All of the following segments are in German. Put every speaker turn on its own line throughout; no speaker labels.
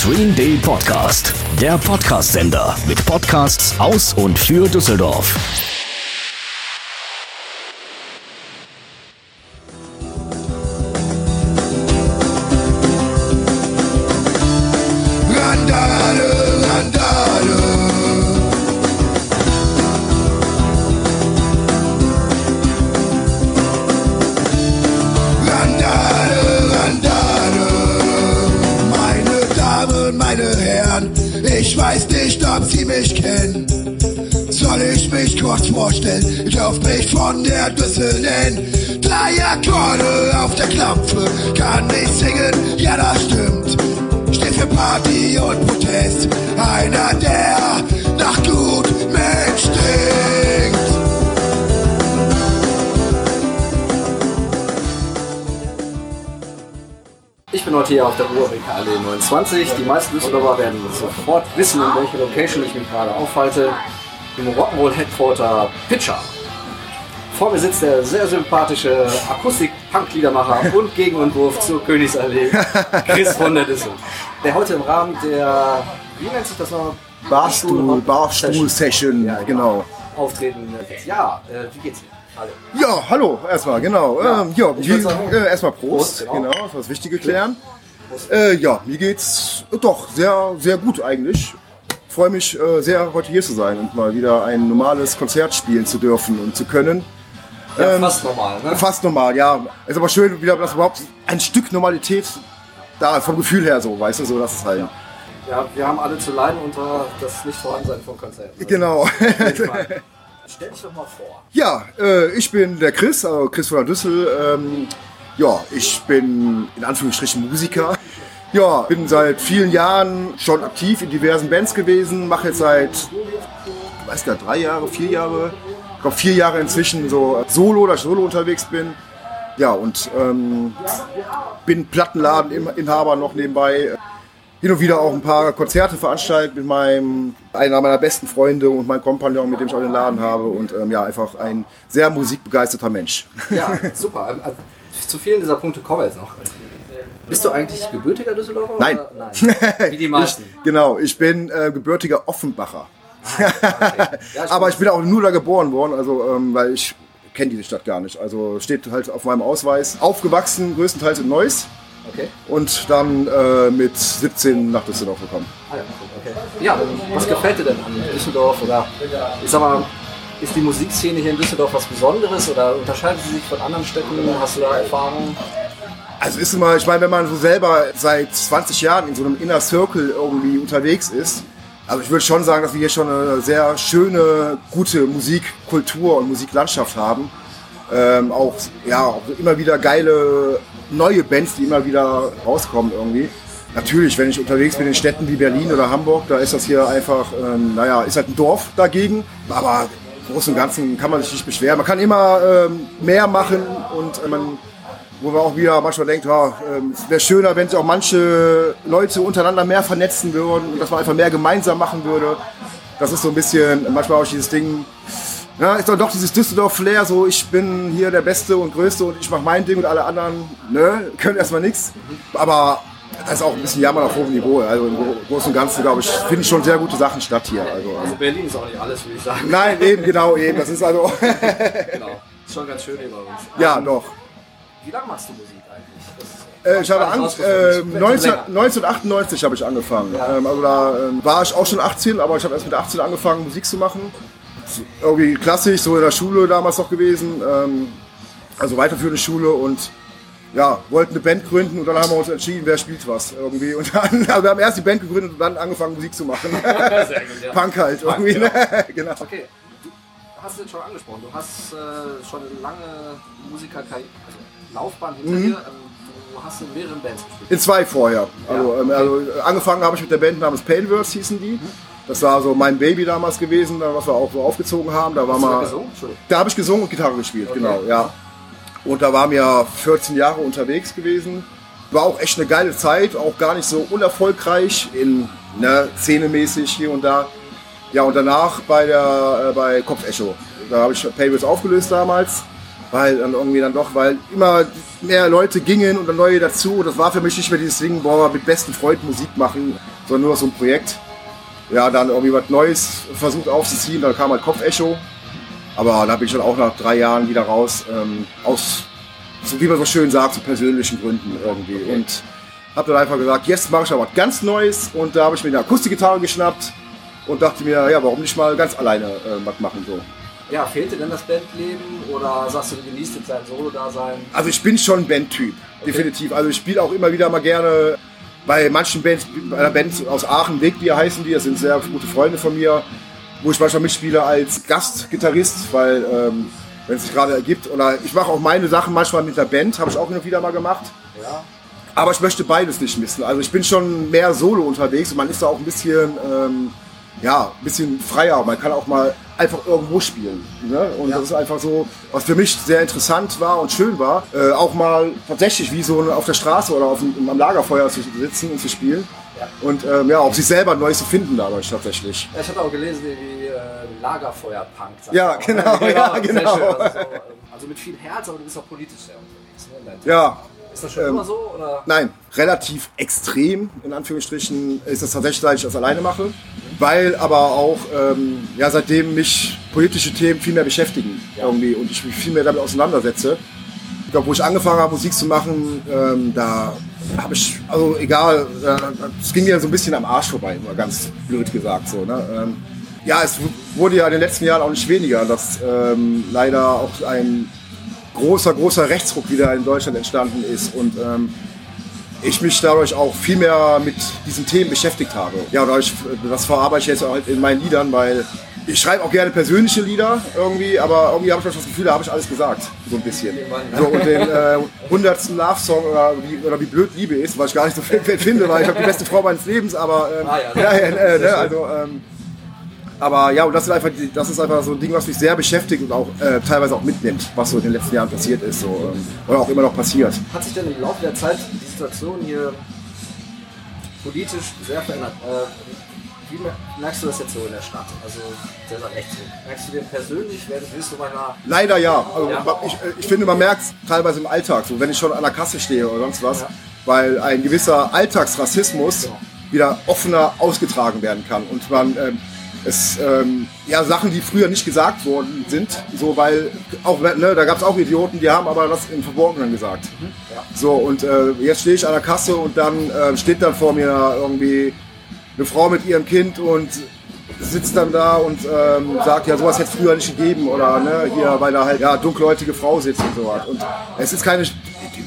Stream Day Podcast, der Podcast-Sender mit Podcasts aus und für Düsseldorf.
Akkorde auf der Klampfe, kann nicht singen, ja das stimmt. Steht für Party und Protest, einer der nach Gutmensch stinkt.
Ich bin heute hier auf der Ruhrbeker Allee 29. Die meisten Düsseldorfer werden sofort wissen, in welcher Location ich mich gerade aufhalte. Im Rock'n'Roll Headquarter Pitcher. Vor mir sitzt der sehr sympathische Akustik-Punk-Liedermacher und Gegenentwurf zur Königsallee, Chris von der Düssel. Der heute im Rahmen der, wie nennt sich das noch?
Barstuhl, Barstuhl-Session,
Ja,
genau.
Auftreten. Ja, äh, wie geht's Ihnen? Alle.
Ja, hallo, erstmal, genau.
Ja,
Ähm, ja, wie, äh, erstmal Prost,
Prost, genau.
genau, das Wichtige klären. Äh, ja, mir geht's doch sehr, sehr gut eigentlich. Freue mich äh, sehr, heute hier zu sein und mal wieder ein normales Konzert spielen zu dürfen und zu können.
Ja,
Ähm,
fast normal, ne?
Fast normal, ja. Ist aber schön, wieder, dass überhaupt ein Stück Normalität da ist, vom Gefühl her so, weißt du, so, das ist halt.
Ja, wir haben alle zu leiden unter das Nicht-Vorhandensein von Konzerten.
Genau.
Stell dich doch mal vor.
Ja, äh, ich bin der Chris, also Chris von der Düssel. Ähm, ja, ich bin in Anführungsstrichen Musiker. Ja, bin seit vielen Jahren schon aktiv in diversen Bands gewesen, mache jetzt seit, ich weiß gar nicht, drei Jahre, vier Jahre, ich glaube vier Jahre inzwischen so solo, dass ich solo unterwegs bin. Ja, und ähm, bin Plattenladeninhaber noch nebenbei. Hin und wieder auch ein paar Konzerte veranstaltet mit meinem, einer meiner besten Freunde und meinem Kompagnon, mit dem ich auch den Laden habe. Und ähm, ja, einfach ein sehr musikbegeisterter Mensch.
Ja, super. Ähm, also, Zu vielen dieser Punkte kommen wir jetzt noch. Bist du eigentlich gebürtiger Düsseldorfer?
Nein.
Nein. Wie die meisten.
Ich, genau, ich bin äh, gebürtiger Offenbacher.
Ja,
Aber ich bin auch nur da geboren worden, also ähm, weil ich kenne diese Stadt gar nicht. Also steht halt auf meinem Ausweis. Aufgewachsen größtenteils in Neuss
Okay.
und dann äh, mit 17 nach Düsseldorf gekommen.
Ah, ja, okay. ja, was gefällt dir denn an Düsseldorf? Oder ich sag mal, ist die Musikszene hier in Düsseldorf was Besonderes oder unterscheidet sie sich von anderen Städten? Hast du da Erfahrungen?
Also ist immer, ich meine, wenn man so selber seit 20 Jahren in so einem Inner Circle irgendwie unterwegs ist, also ich würde schon sagen, dass wir hier schon eine sehr schöne, gute Musikkultur und Musiklandschaft haben. Ähm, auch, ja, immer wieder geile neue Bands, die immer wieder rauskommen irgendwie. Natürlich, wenn ich unterwegs bin in Städten wie Berlin oder Hamburg, da ist das hier einfach, ähm, naja, ist halt ein Dorf dagegen. Aber im Großen und Ganzen kann man sich nicht beschweren. Man kann immer ähm, mehr machen und äh, man wo man auch wieder manchmal denkt, ja, ähm, es wäre schöner, wenn sich auch manche Leute untereinander mehr vernetzen würden und dass man einfach mehr gemeinsam machen würde. Das ist so ein bisschen, manchmal auch dieses Ding, ja, ist doch doch dieses Düsseldorf-Flair, so ich bin hier der Beste und Größte und ich mache mein Ding und alle anderen, ne, können erstmal nichts. Aber das ist auch ein bisschen Jammern auf hohem Niveau. Also im Gro- Großen und Ganzen, glaube ich, finden schon sehr gute Sachen statt hier. Also,
Also Berlin ist auch nicht alles, würde ich sagen.
nein, eben, genau, eben. Das ist also,
Genau. Ist schon ganz schön hier bei uns.
ja, doch.
Wie lange machst du Musik eigentlich?
Äh, ich habe
Gar nicht
an,
rausgefunden.
äh,
Ich-
19,
länger.
1998 habe ich angefangen. Ähm, also da ähm, war ich auch schon 18, aber ich habe erst mit 18 angefangen, Musik zu machen. Irgendwie klassisch, so in der Schule damals noch gewesen. Ähm, also weiterführende Schule und ja, wollten eine Band gründen und dann haben wir uns entschieden, wer spielt was irgendwie. Und dann, also wir haben erst die Band gegründet und dann angefangen Musik zu machen.
Sehr gut, ja.
Punk halt irgendwie. Ne? genau.
Okay, du hast es jetzt schon angesprochen. Du hast äh, schon eine lange Musikerkarriere, also Laufbahn hinter
Mhm.
dir. Ähm, du hast in mehreren Bands gespielt.
In zwei vorher. Also, ähm, also angefangen habe ich mit der Band namens Paleverse hießen die. Das war so mein Baby damals gewesen, was wir auch so aufgezogen haben. Da war
Hast
mal,
gesungen?
Da habe ich gesungen und Gitarre gespielt, genau, ja. Und da waren wir 14 Jahre unterwegs gewesen. War auch echt eine geile Zeit, auch gar nicht so unerfolgreich in ne, szenemäßig hier und da. Ja, und danach bei der äh, bei Kopfecho. Da habe ich Paybills aufgelöst damals. Weil dann irgendwie dann doch, weil immer mehr Leute gingen und dann neue dazu. Das war für mich nicht mehr dieses Ding, boah, mit besten Freunden Musik machen, sondern nur so ein Projekt. Ja, dann irgendwie was Neues versucht aufzuziehen, dann kam halt Kopfecho. Aber da bin ich dann auch nach drei Jahren wieder raus, ähm, aus, so wie man so schön sagt, zu persönlichen Gründen irgendwie. Und habe dann einfach gesagt, jetzt mache ich aber was ganz Neues. Und da habe ich mir eine Akustikgitarre geschnappt und dachte mir, ja, warum nicht mal ganz alleine äh, was machen so.
Ja, fehlt dir denn das Bandleben oder sagst du, du genießt jetzt dein Solo-Dasein?
Also ich bin schon ein Bandtyp, definitiv. Also ich spiele auch immer wieder mal gerne bei manchen Bands, bei einer Band aus Aachen, Wegbier heißen die, das sind sehr gute Freunde von mir, wo ich manchmal mitspiele als Gastgitarrist, weil ähm, wenn es sich gerade ergibt. Oder ich mache auch meine Sachen manchmal mit der Band, habe ich auch und wieder mal gemacht.
Ja.
Aber ich möchte beides nicht missen. Also ich bin schon mehr solo unterwegs und man ist da auch ein bisschen, ähm, ja, ein bisschen freier. Man kann auch mal einfach irgendwo spielen. Ne? Und
Ja.
das ist einfach so, was für mich sehr interessant war und schön war, äh, auch mal tatsächlich wie so auf der Straße oder auf am Lagerfeuer zu sitzen und zu spielen.
Ja.
Und ähm, ja, auch sich selber Neues zu finden dadurch tatsächlich.
Ja, Ich hatte auch gelesen, wie äh, Lagerfeuer-Punk.
Ja, genau, ja,
sehr
genau.
schön. Also, so, ähm, also mit viel Herz, aber du bist auch politisch sehr unterwegs. Ne?
Ja,
Ist das schon
ähm,
immer so? Oder?
Nein, relativ extrem, in Anführungsstrichen, ist es tatsächlich, dass ich das alleine mache. Weil aber auch, ähm, ja, seitdem mich politische Themen viel mehr beschäftigen irgendwie und ich mich viel mehr damit auseinandersetze. Ich glaube, wo ich angefangen habe, Musik zu machen, ähm, da habe ich, also egal, äh, es ging mir so ein bisschen am Arsch vorbei, immer ganz blöd gesagt so. Ne? Ähm, ja, es wurde ja in den letzten Jahren auch nicht weniger, dass ähm, leider auch ein großer, großer Rechtsruck wieder in Deutschland entstanden ist und ähm, ich mich dadurch auch viel mehr mit diesen Themen beschäftigt habe. Ja, dadurch, das verarbeite ich jetzt auch halt in meinen Liedern, weil ich schreibe auch gerne persönliche Lieder irgendwie, aber irgendwie habe ich das Gefühl, da habe ich alles gesagt, so ein bisschen. So, und den äh, hundertsten Love-Song oder wie, oder wie blöd Liebe ist, was ich gar nicht so finde, weil ich habe die beste Frau meines Lebens, aber ähm,
Ah, ja.
ja, ja, äh, ne, also ähm, aber ja, und das ist einfach, das ist einfach so ein Ding, was mich sehr beschäftigt und auch äh, teilweise auch mitnimmt, was so in den letzten Jahren passiert ist, so, ähm, oder auch immer noch passiert.
Hat sich denn im Laufe der Zeit die Situation hier politisch sehr verändert? Äh, wie mer- merkst du das jetzt so in der Stadt? Also dieser Rechtsruck. Merkst du den persönlich? Wirst du manchmal
Leider ja. Also,
Ja.
Ich, ich finde, man merkt es teilweise im Alltag, so wenn ich schon an der Kasse stehe oder sonst was,
Ja.
weil ein gewisser Alltagsrassismus
Genau.
wieder offener ausgetragen werden kann und man ähm, es ähm, ja Sachen, die früher nicht gesagt worden sind, so weil auch ne, da gab es auch Idioten, die haben aber das im Verborgenen gesagt.
Ja.
So und äh, jetzt stehe ich an der Kasse und dann äh, steht dann vor mir irgendwie eine Frau mit ihrem Kind und sitzt dann da und ähm, sagt, ja, sowas hätte es früher nicht gegeben oder ne, hier, weil da halt ja dunkelhäutige Frau sitzt und sowas. Und es ist keine,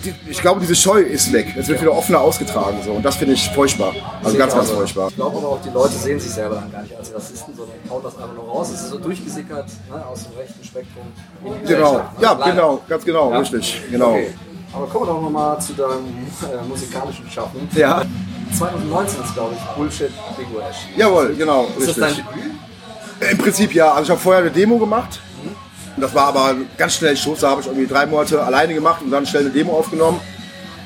die- ich glaube, diese Scheu ist weg. Es wird wieder offener ausgetragen so und das finde ich furchtbar. Also ganz, ganz furchtbar.
Ich glaube aber auch, die Leute sehen sich selber dann gar nicht als Rassisten, sondern hauen das einfach nur raus. Es ist so durchgesickert ne, aus dem rechten Spektrum.
Genau,
ne?
ja,
Leider.
genau, ganz genau,
Ja.
richtig, genau.
Okay. Aber kommen wir doch nochmal zu deinem äh, musikalischen Schaffen.
Ja,
2019 ist, glaube ich, Bullshit Bingo erschienen.
jawohl, genau,
Ist das dein
richtig.
Debüt?
Im Prinzip ja. Also ich habe vorher eine Demo gemacht. Das war aber ganz schnell Schuss. Da habe ich irgendwie drei Monate alleine gemacht und dann schnell eine Demo aufgenommen.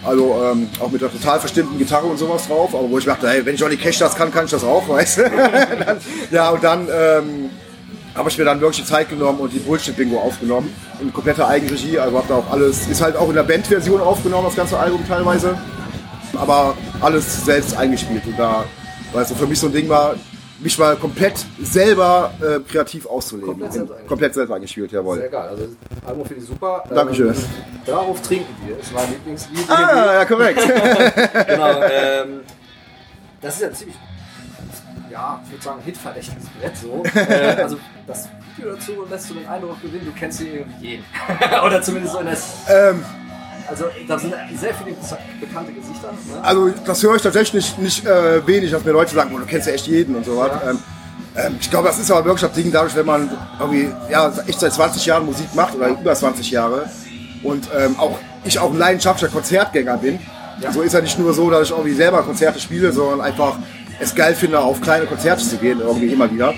Also ähm, auch mit einer total verstimmten Gitarre und sowas drauf. Aber wo ich dachte, hey, wenn Johnny Cash das kann, kann ich das auch, weißt du? ja, und dann ähm, habe ich mir dann wirklich die Zeit genommen und die Bullshit-Bingo aufgenommen. In kompletter Eigenregie. Also habe da auch alles, ist halt auch in der Bandversion aufgenommen, das ganze Album teilweise. Aber alles selbst eingespielt. Und da, weil es für mich so ein Ding war, mich mal komplett selber äh, kreativ auszuleben.
Komplett selbst eingespielt.
komplett selber eingespielt, jawohl.
Sehr geil. Also, Album finde ich super.
Dankeschön.
Ähm, darauf trinken wir. ist mein Lieblingslied.
Ah, ja, korrekt.
genau. Ähm, das ist ja ziemlich, ja, ich würde sagen, hitverdächtiges Brett so. Äh, also das Video dazu lässt du den Eindruck gewinnen, du kennst hier irgendwie jeden. Oder zumindest so in der.
ähm,
Also da sind sehr viele bekannte Gesichter. Ne?
also das höre ich tatsächlich nicht äh, wenig, dass mir Leute sagen, oh, du kennst ja echt jeden und so was.
Ja.
Ähm, ähm, ich glaube, das ist aber wirklich das Ding dadurch, wenn man irgendwie ja, echt seit 20 Jahren Musik macht oder über 20 Jahre und ähm, auch ich auch ein leidenschaftlicher Konzertgänger bin.
Ja.
So ist ja nicht nur so, dass ich irgendwie selber Konzerte spiele, sondern einfach es geil finde, auf kleine Konzerte zu gehen, irgendwie immer wieder.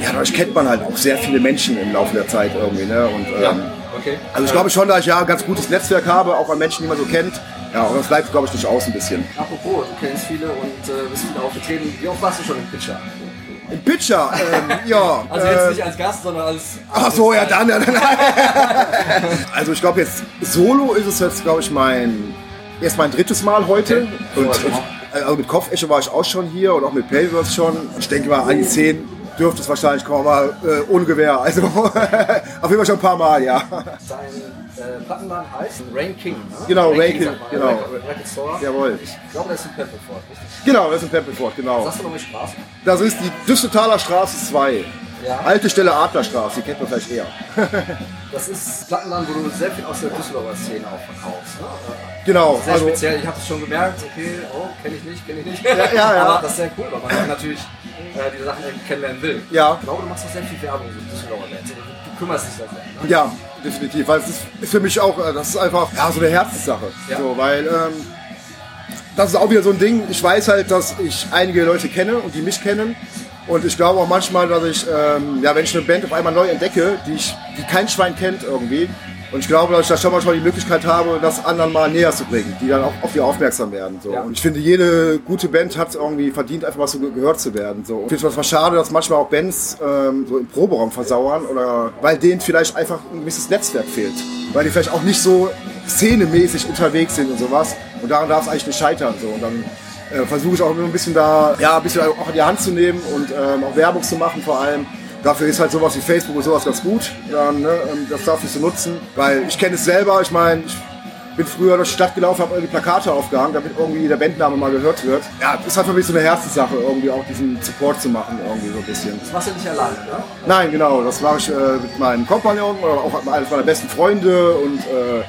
Ja, dadurch kennt man halt auch sehr viele Menschen im Laufe der Zeit irgendwie. Ne? Und, ähm,
Ja, okay.
Also ich glaube schon, dass ich ja ein ganz gutes Netzwerk habe, auch an Menschen, die man so kennt. Ja, und das bleibt, glaube ich, nicht aus ein bisschen.
Apropos, du kennst viele und äh, bist viele aufgetreten. Wie oft warst du schon im Pitcher?
Im Pitcher, ähm, ja.
Also jetzt
äh,
nicht als Gast, sondern als.
Ach so, ja dann. Ja, dann. also ich glaube jetzt solo ist es jetzt glaube ich mein erst mein drittes Mal heute
Okay.
und also mit Kopfecho war ich auch schon hier und auch mit Pavers schon. Ich denke mal an die zehn dürfte es wahrscheinlich kommen, aber äh, ohne Gewehr. Also auf jeden Fall schon ein paar Mal, ja.
Sein äh, Plattenladen heißt Rain King. Ne?
Genau, Rain King,
sagt man,
genau.
Record Store.
Jawohl.
Ich glaube, das ist in Pepperford, richtig?
Genau, das ist in Pempelfort, genau.
Sagst du noch mal Straße?
Das ist die Düssetaler Straße 2.
Ja.
Alte Stelle Adlerstraße, die kennt man vielleicht eher.
Das ist ein Plattenladen, wo du sehr viel aus der Düsseldorfer Szene auch verkaufst. Ne?
Genau,
Sehr
also
speziell, ich habe es schon gemerkt, okay, oh, kenne ich nicht, kenne ich nicht.
ja, ja.
Aber das ist sehr cool, weil man natürlich äh, diese Sachen kennenlernen will.
Ja.
Ich glaube, du machst auch sehr viel Werbung für Düsseldorfer Bands. Du, du kümmerst dich da sehr. Ne?
Ja, definitiv. Weil es ist, ist für mich auch, äh, das ist einfach ja, so eine Herzenssache.
Ja.
So, weil ähm, das ist auch wieder so ein Ding. Ich weiß halt, dass ich einige Leute kenne und die mich kennen. Und ich glaube auch manchmal, dass ich, ähm, ja, wenn ich eine Band auf einmal neu entdecke, die, ich, die kein Schwein kennt irgendwie. Und ich glaube, dass ich da schon manchmal die Möglichkeit habe, das anderen mal näher zu bringen, die dann auch auf die aufmerksam werden. So.
Ja.
Und ich finde, jede gute Band hat irgendwie verdient, einfach mal so ge- gehört zu werden. So. Und ich finde es schade, dass manchmal auch Bands ähm, so im Proberaum versauern oder weil denen vielleicht einfach ein gewisses Netzwerk fehlt. Weil die vielleicht auch nicht so szenemäßig unterwegs sind und sowas. Und daran darf es eigentlich nicht scheitern. So. Und dann äh, versuche ich auch immer ein bisschen da, ja, ein bisschen auch in die Hand zu nehmen und ähm, auch Werbung zu machen vor allem. Dafür ist halt sowas wie Facebook und sowas ganz gut, dann, ne, ähm, das dafür zu nutzen. Weil ich kenne es selber, ich meine, ich bin früher durch die Stadt gelaufen, habe irgendwie Plakate aufgehangen, damit irgendwie der Bandname mal gehört wird. Ja, das ist halt für mich so eine Herzenssache, irgendwie auch diesen Support zu machen, irgendwie so ein bisschen.
Das machst du nicht alleine, ne?
Nein, genau, das mache ich äh, mit meinem Kompagnon oder auch mit einem meiner besten Freunde und äh,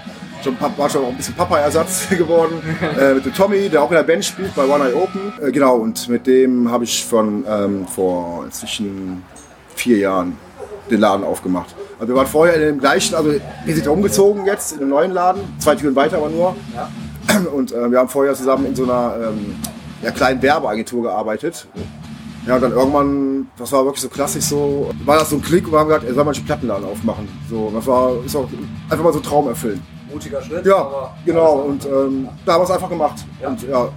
schon war schon auch ein bisschen Papa-Ersatz geworden. äh, mit dem Tommy, der auch in der Band spielt bei One Eye Open. Äh, genau, und mit dem habe ich von ähm, vor inzwischen vier Jahren den Laden aufgemacht. Also wir waren vorher in dem gleichen, also wir sind ja umgezogen jetzt in einem neuen Laden, zwei Türen weiter aber nur. Und äh, wir haben vorher zusammen in so einer ähm, ja, kleinen Werbeagentur gearbeitet. Ja, und dann irgendwann, das war wirklich so klassisch so, war das so ein Klick und wir haben gesagt, ey, soll man einen Plattenladen aufmachen. So, das war ist auch einfach mal so ein Traum erfüllen.
Mutiger Schritt,
Ja, genau. Und ähm, da haben wir es einfach gemacht.
Ja.
Und ja,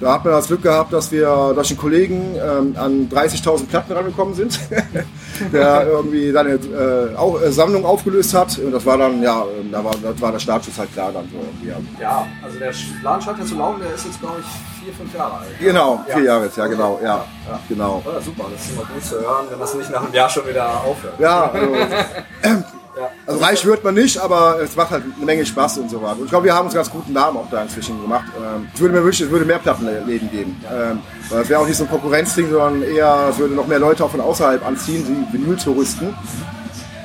da hat man das Glück gehabt, dass wir durch einen Kollegen ähm, an 30.000 Platten rangekommen sind, der irgendwie seine äh, auch, äh, Sammlung aufgelöst hat. Und das war dann, ja, ähm, da war, das war der Startschuss halt klar dann so. Ja.
Ja, also der Laden scheint ja zu laufen, der ist jetzt, glaube ich, vier, fünf Jahre alt.
Genau, vier
Ja.
Jahre jetzt, ja genau, ja, genau.
Super, das ist immer gut zu hören, wenn das nicht nach einem Jahr schon wieder aufhört.
Ja, also,
Ja.
also reich wird man nicht, aber es macht halt eine Menge Spaß und so weiter. Und ich glaube, wir haben uns einen ganz guten Namen auch da inzwischen gemacht. Ähm, Ich würde mir wünschen, es würde mehr Plattenläden geben. Ähm, weil Es wäre auch nicht so ein Konkurrenzding, sondern eher, es würde noch mehr Leute auch von außerhalb anziehen, die Vinyl-Touristen.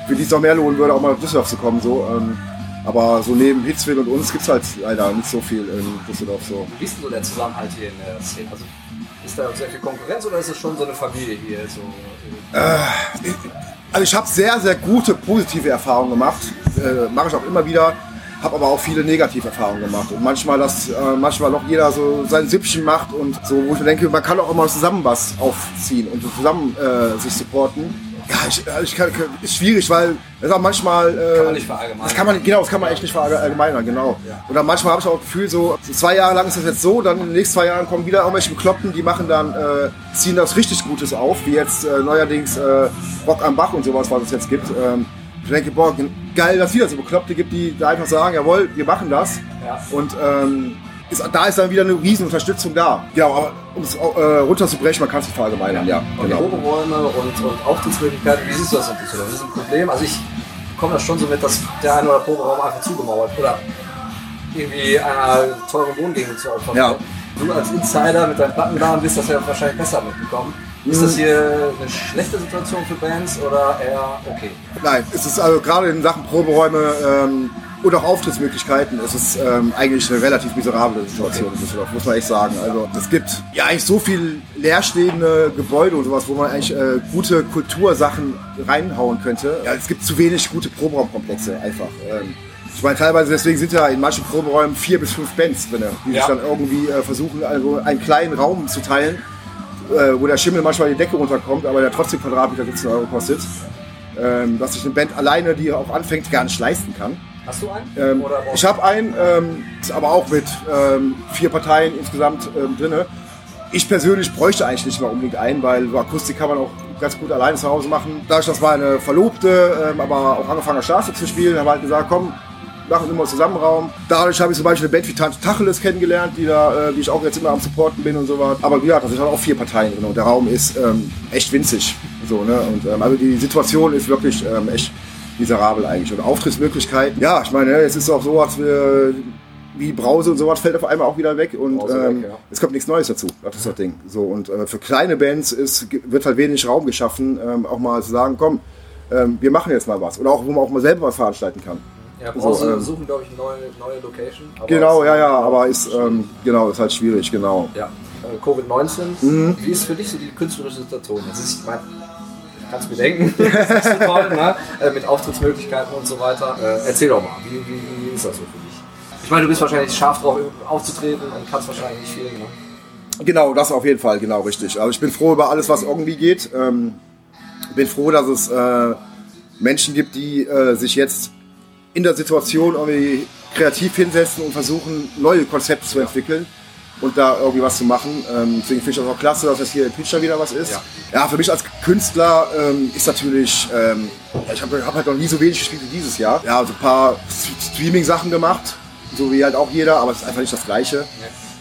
Für die es noch mehr lohnen würde, auch mal nach Düsseldorf zu kommen. So. ähm, Aber so neben Hitzville und uns gibt es halt leider nicht so viel in Düsseldorf. So.
Wie ist denn so der Zusammenhalt hier in der Szene? Also, ist da sehr viel Konkurrenz oder ist es schon so eine Familie hier? So,
Also ich habe sehr, sehr gute positive Erfahrungen gemacht. Äh, Mache ich auch immer wieder. Habe aber auch viele negative Erfahrungen gemacht. Und manchmal, dass äh, manchmal auch jeder so sein Süppchen macht und so, wo ich mir denke, man kann auch immer zusammen was aufziehen und so zusammen äh, sich supporten. Ja, ich, äh, ich kann, ist schwierig, weil es auch manchmal. Äh,
Kann man nicht verallgemeinern.
Das kann man, genau, das kann man echt nicht verallgemeinern, genau. Oder manchmal habe ich auch das Gefühl, so, so zwei Jahre lang ist das jetzt so, dann in den nächsten zwei Jahren kommen wieder irgendwelche Bekloppten, die machen dann, äh, ziehen das richtig Gutes auf, wie jetzt äh, neuerdings äh, Rock am Bach und sowas, was es jetzt gibt. Ähm, ich denke, boah, geil, dass es wieder so Bekloppte gibt, die da einfach sagen, jawohl, wir machen das.
Ja.
Und ähm, ist, da ist dann wieder eine riesen Unterstützung da. Genau, aber um es äh, runterzubrechen, man kann es nicht verallgemeinern, ja.
Und
Genau.
Proberäume und, und Auftrittsmöglichkeiten, wie siehst du das in Düsseldorf? Das ist ein Problem. Also ich bekomme das schon so mit, dass der eine oder Proberaum einfach zugemauert oder irgendwie einer teuren Wohngegend zu opfern.
Ja.
Du als Insider mit deinem Plattenladen wirst das ja wahrscheinlich besser mitbekommen. Ist das hier eine schlechte Situation für Bands oder eher okay?
Nein, es ist also gerade in Sachen Proberäume ähm, und auch Auftrittsmöglichkeiten ist es ähm, eigentlich eine relativ miserable Situation in Düsseldorf, muss man echt sagen. Also es gibt ja eigentlich so viel leerstehende Gebäude und sowas, wo man eigentlich äh, gute Kultursachen reinhauen könnte. Ja, es gibt zu wenig gute Proberaumkomplexe einfach. Ähm, ich meine, teilweise deswegen sind ja in manchen Proberäumen vier bis fünf Bands drin, die
Ja.
sich dann irgendwie äh, versuchen, also einen kleinen Raum zu teilen, äh, wo der Schimmel manchmal die Decke runterkommt, aber der trotzdem Quadratmeter 17 Euro kostet. Ähm, dass sich eine Band alleine, die auch anfängt, gar nicht leisten kann.
Hast du einen?
Ähm, ich habe einen, ähm, ist aber auch mit ähm, vier Parteien insgesamt ähm, drin. ich persönlich bräuchte eigentlich nicht mal unbedingt einen, weil so Akustik kann man auch ganz gut alleine zu Hause machen. Dadurch, dass meine Verlobte ähm, aber auch angefangen hat, Schlagzeug zu spielen, haben wir halt gesagt, komm, machen immer zusammen Raum. Dadurch habe ich zum Beispiel eine Band wie Tante Tacheles kennengelernt, die, da, äh, die ich auch jetzt immer am Supporten bin und so was. Aber wie gesagt, da sind halt auch vier Parteien drin und der Raum ist ähm, echt winzig. So, ne? und, ähm, also die Situation ist wirklich ähm, echt miserabel eigentlich. Und Auftrittsmöglichkeiten, ja, ich meine, es ist auch so, als wir wie Brause und sowas fällt auf einmal auch wieder weg und ähm,
weg, ja.
es kommt nichts Neues dazu. Das ist das Ding. So und äh, für kleine Bands ist, wird halt wenig Raum geschaffen, ähm, auch mal zu sagen, komm, ähm, wir machen jetzt mal was oder auch wo man auch mal selber was veranstalten kann.
Ja,
So,
Brause
ähm,
suchen, glaube ich, eine neue, neue Location.
Genau, ja, ja, aber ist ähm, genau ist halt schwierig, genau.
Ja, äh, Covid-19.
Mhm.
Wie ist für dich so die künstlerische Situation? Das ist, ich meine, kannst mir denken, das ist so toll, ne? äh, mit Auftrittsmöglichkeiten und so weiter. Äh, erzähl doch mal, wie, wie, wie ist das so für dich? Ich meine, du bist wahrscheinlich scharf drauf aufzutreten und kannst wahrscheinlich nicht viel. Ne?
Genau, das auf jeden Fall, genau richtig. Also ich bin froh über alles, was irgendwie geht. Ähm, bin froh, dass es äh, Menschen gibt, die äh, sich jetzt in der Situation irgendwie kreativ hinsetzen und versuchen, neue Konzepte zu entwickeln und da irgendwie was zu machen. Ähm, deswegen finde ich das auch klasse, dass jetzt hier in Pitcher wieder was ist.
Ja.
Ja, für mich als Künstler ähm, ist natürlich, ähm, ich habe hab halt noch nie so wenig gespielt wie dieses Jahr. Ja, so ein paar Streaming-Sachen gemacht, so wie halt auch jeder, aber es ist einfach nicht das Gleiche.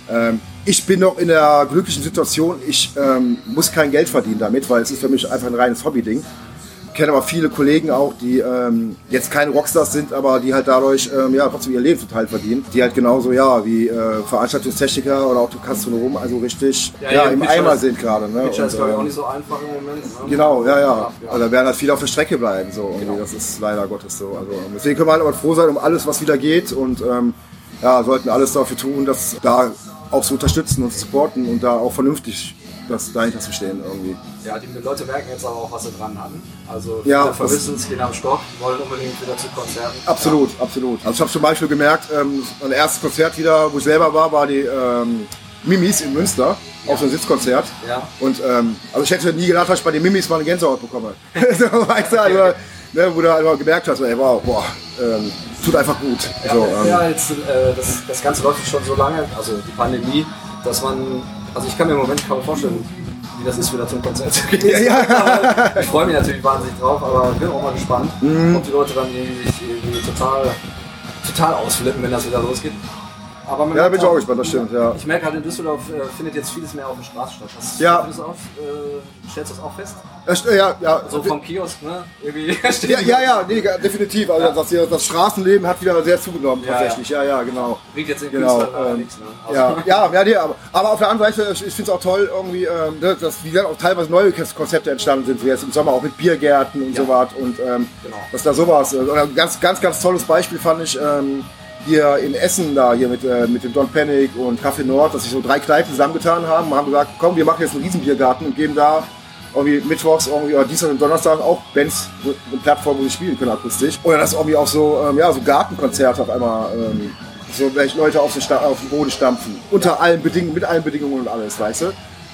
Ähm, ich bin noch in der glücklichen Situation, ich ähm, muss kein Geld verdienen damit, weil es ist für mich einfach ein reines Hobby-Ding. Ich kenne aber viele Kollegen auch, die ähm, jetzt keine Rockstars sind, aber die halt dadurch ähm, ja, trotzdem ihr Leben total verdienen. Die halt genauso ja wie äh, Veranstaltungstechniker oder auch Gastronom, also richtig ja,
Ja, ja,
im Eimer sind gerade. Ne?
Pitcher ist, glaube ich, auch
ähm,
nicht so einfach im Moment. Ne?
Genau, ja, ja. Also da werden halt viele auf der Strecke bleiben. So.
Genau.
Das ist leider Gottes so. Also, deswegen können wir halt aber froh sein um alles, was wieder geht und ähm, ja, sollten alles dafür tun, das da auch zu unterstützen und zu supporten und da auch vernünftig das dahinter zu stehen irgendwie.
Ja, die Leute merken jetzt aber auch, was sie dran hatten. Also
Ja,
vermissen es, gehen am Stock, wollen unbedingt wieder zu Konzerten.
Absolut, absolut. Also ich habe zum Beispiel gemerkt, ähm, mein erstes Konzert wieder, wo ich selber war, war die ähm, Mimis in Münster, auf so einem Sitzkonzert.
Ja.
Und ähm, also ich hätte nie gedacht, dass ich bei den Mimis mal eine Gänsehaut bekomme. so, weißt du, also, ne, wo du einfach gemerkt hast, ey, wow, boah, ähm, tut einfach gut.
Ja,
so, ähm,
ja jetzt, äh, das, das Ganze läuft schon so lange, also die Pandemie, dass man, also ich kann mir im Moment kaum vorstellen, wie das ist, wieder zum Konzert zu gehen.
Ja.
Ich freue mich natürlich wahnsinnig drauf, aber bin auch mal gespannt,
Mhm.
ob die Leute dann irgendwie sich irgendwie total, total ausflippen, wenn das wieder losgeht. Aber
Ja,
merkt
bin ich auch gespannt, das stimmt, ja.
Ich merke halt in Düsseldorf äh, findet jetzt vieles mehr auf der Straße statt. Hast,
Ja.
du das auf, äh, stellst du das auch fest?
Ja, ja, ja.
So vom Kiosk, ne? Irgendwie
ja, ja, ja, nee, definitiv. Also das, hier, das Straßenleben hat wieder sehr zugenommen,
Ja,
tatsächlich. Ja, ja, genau.
Bringt jetzt den
Genau, ähm,
nichts, ne? Also-
Ja, ja, ja nee, aber, aber auf der anderen Seite, ich, ich finde es auch toll, irgendwie, ähm, dass, dass wie gesagt, auch teilweise neue Konzepte entstanden sind, wie jetzt im Sommer auch mit Biergärten und
Ja.
so was. Und ähm,
Genau.
dass da sowas. Äh, oder ein ganz, ganz, ganz tolles Beispiel fand ich ähm, hier in Essen, da hier mit, äh, mit dem Don Panic und Café Nord, dass sich so drei Kneipen zusammengetan haben und haben gesagt, komm, wir machen jetzt einen Riesenbiergarten und geben da irgendwie mittwochs irgendwie, oder Dienstag und Donnerstag auch Bands eine Plattform, wo sie spielen können akustisch. Oder dass irgendwie auch so, ähm, ja, so Gartenkonzerte auf einmal ähm, so welche Leute auf den, Sta auf den Boden stampfen. Unter allen Bedingungen, mit allen Bedingungen und alles, weißt du?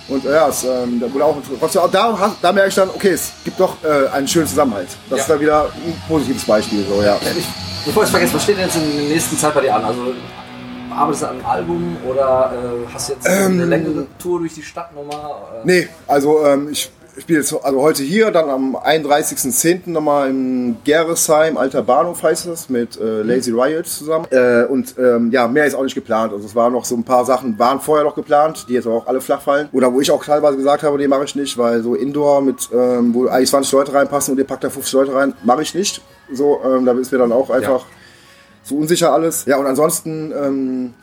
Und äh, ja, es, ähm, da wurde auch, auch da, da merke ich dann, okay, es gibt doch äh, einen schönen Zusammenhalt. Das
Ja.
ist dann wieder ein positives Beispiel. So, ja.
Ich, bevor ich es vergesse, was steht denn jetzt in der nächsten Zeit bei dir an? Also arbeitest du an einem Album oder äh, hast du jetzt eine längere Tour durch die Stadt nochmal? Äh,
Nee, also ähm, ich spiele jetzt also heute hier, dann am 31.10. nochmal im Geresheim, Alter Bahnhof heißt es, mit äh, Lazy Riot zusammen. Äh, und ähm, ja, mehr ist auch nicht geplant. Also es waren noch so ein paar Sachen, waren vorher noch geplant, die jetzt auch alle flach fallen. Oder wo ich auch teilweise gesagt habe, nee, mache ich nicht, weil so Indoor mit, ähm, wo eigentlich 20 Leute reinpassen und ihr packt da 50 Leute rein, mache ich nicht. So, ähm, da ist mir dann auch einfach so unsicher alles. Ja, und ansonsten ähm,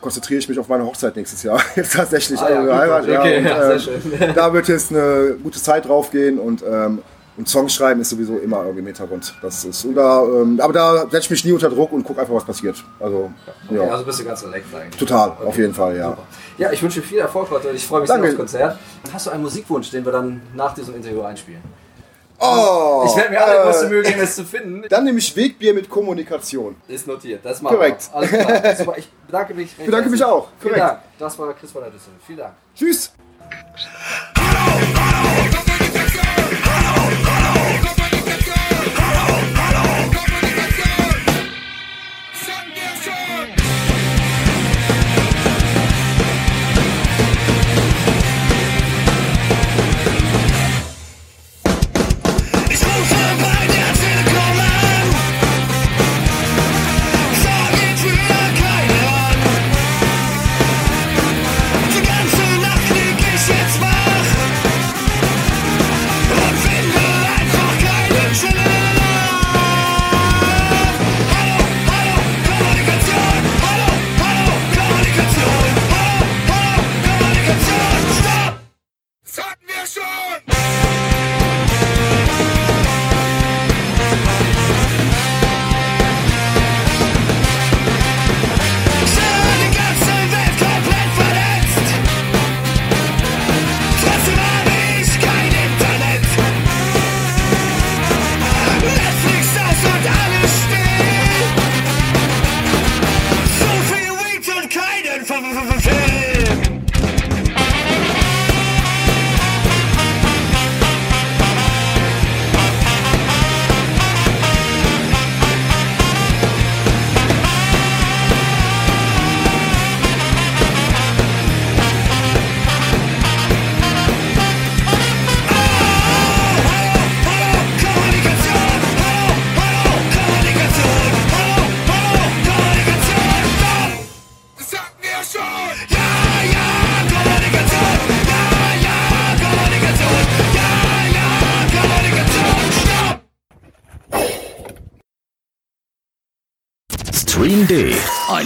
konzentriere ich mich auf meine Hochzeit nächstes Jahr. Jetzt tatsächlich.
Ah, ja,
also,
gut,
Heirat, ja,
okay,
und,
ja,
ähm,
schön.
da wird jetzt eine gute Zeit drauf gehen und, ähm, und Songs schreiben ist sowieso immer irgendwie im Hintergrund. Das ist, und da, ähm, aber da setze ich mich nie unter Druck und gucke einfach, was passiert. Also,
okay,
ja.
Also bist du ganz relaxed eigentlich.
Total, auf jeden Fall, ja.
Super. Ja, ich wünsche dir viel Erfolg heute. Ich freue mich
Danke.
sehr aufs Konzert. Hast du einen Musikwunsch, den wir dann nach diesem Interview einspielen?
Oh,
Ich werde mir alle größte
äh,
Mühe geben, es zu finden.
Dann nehme ich Wegbier mit Kommunikation.
Ist notiert. Das machen
Korrekt.
wir. Alles klar. Super. Ich bedanke mich. recht
bedanke mich
herzlich.
auch.
Vielen
Korrekt.
Dank. Das war Chris von der Düssel. Vielen Dank.
Tschüss.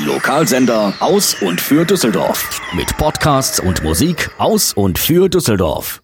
Lokalsender aus und für Düsseldorf. Mit Podcasts und Musik aus und für Düsseldorf.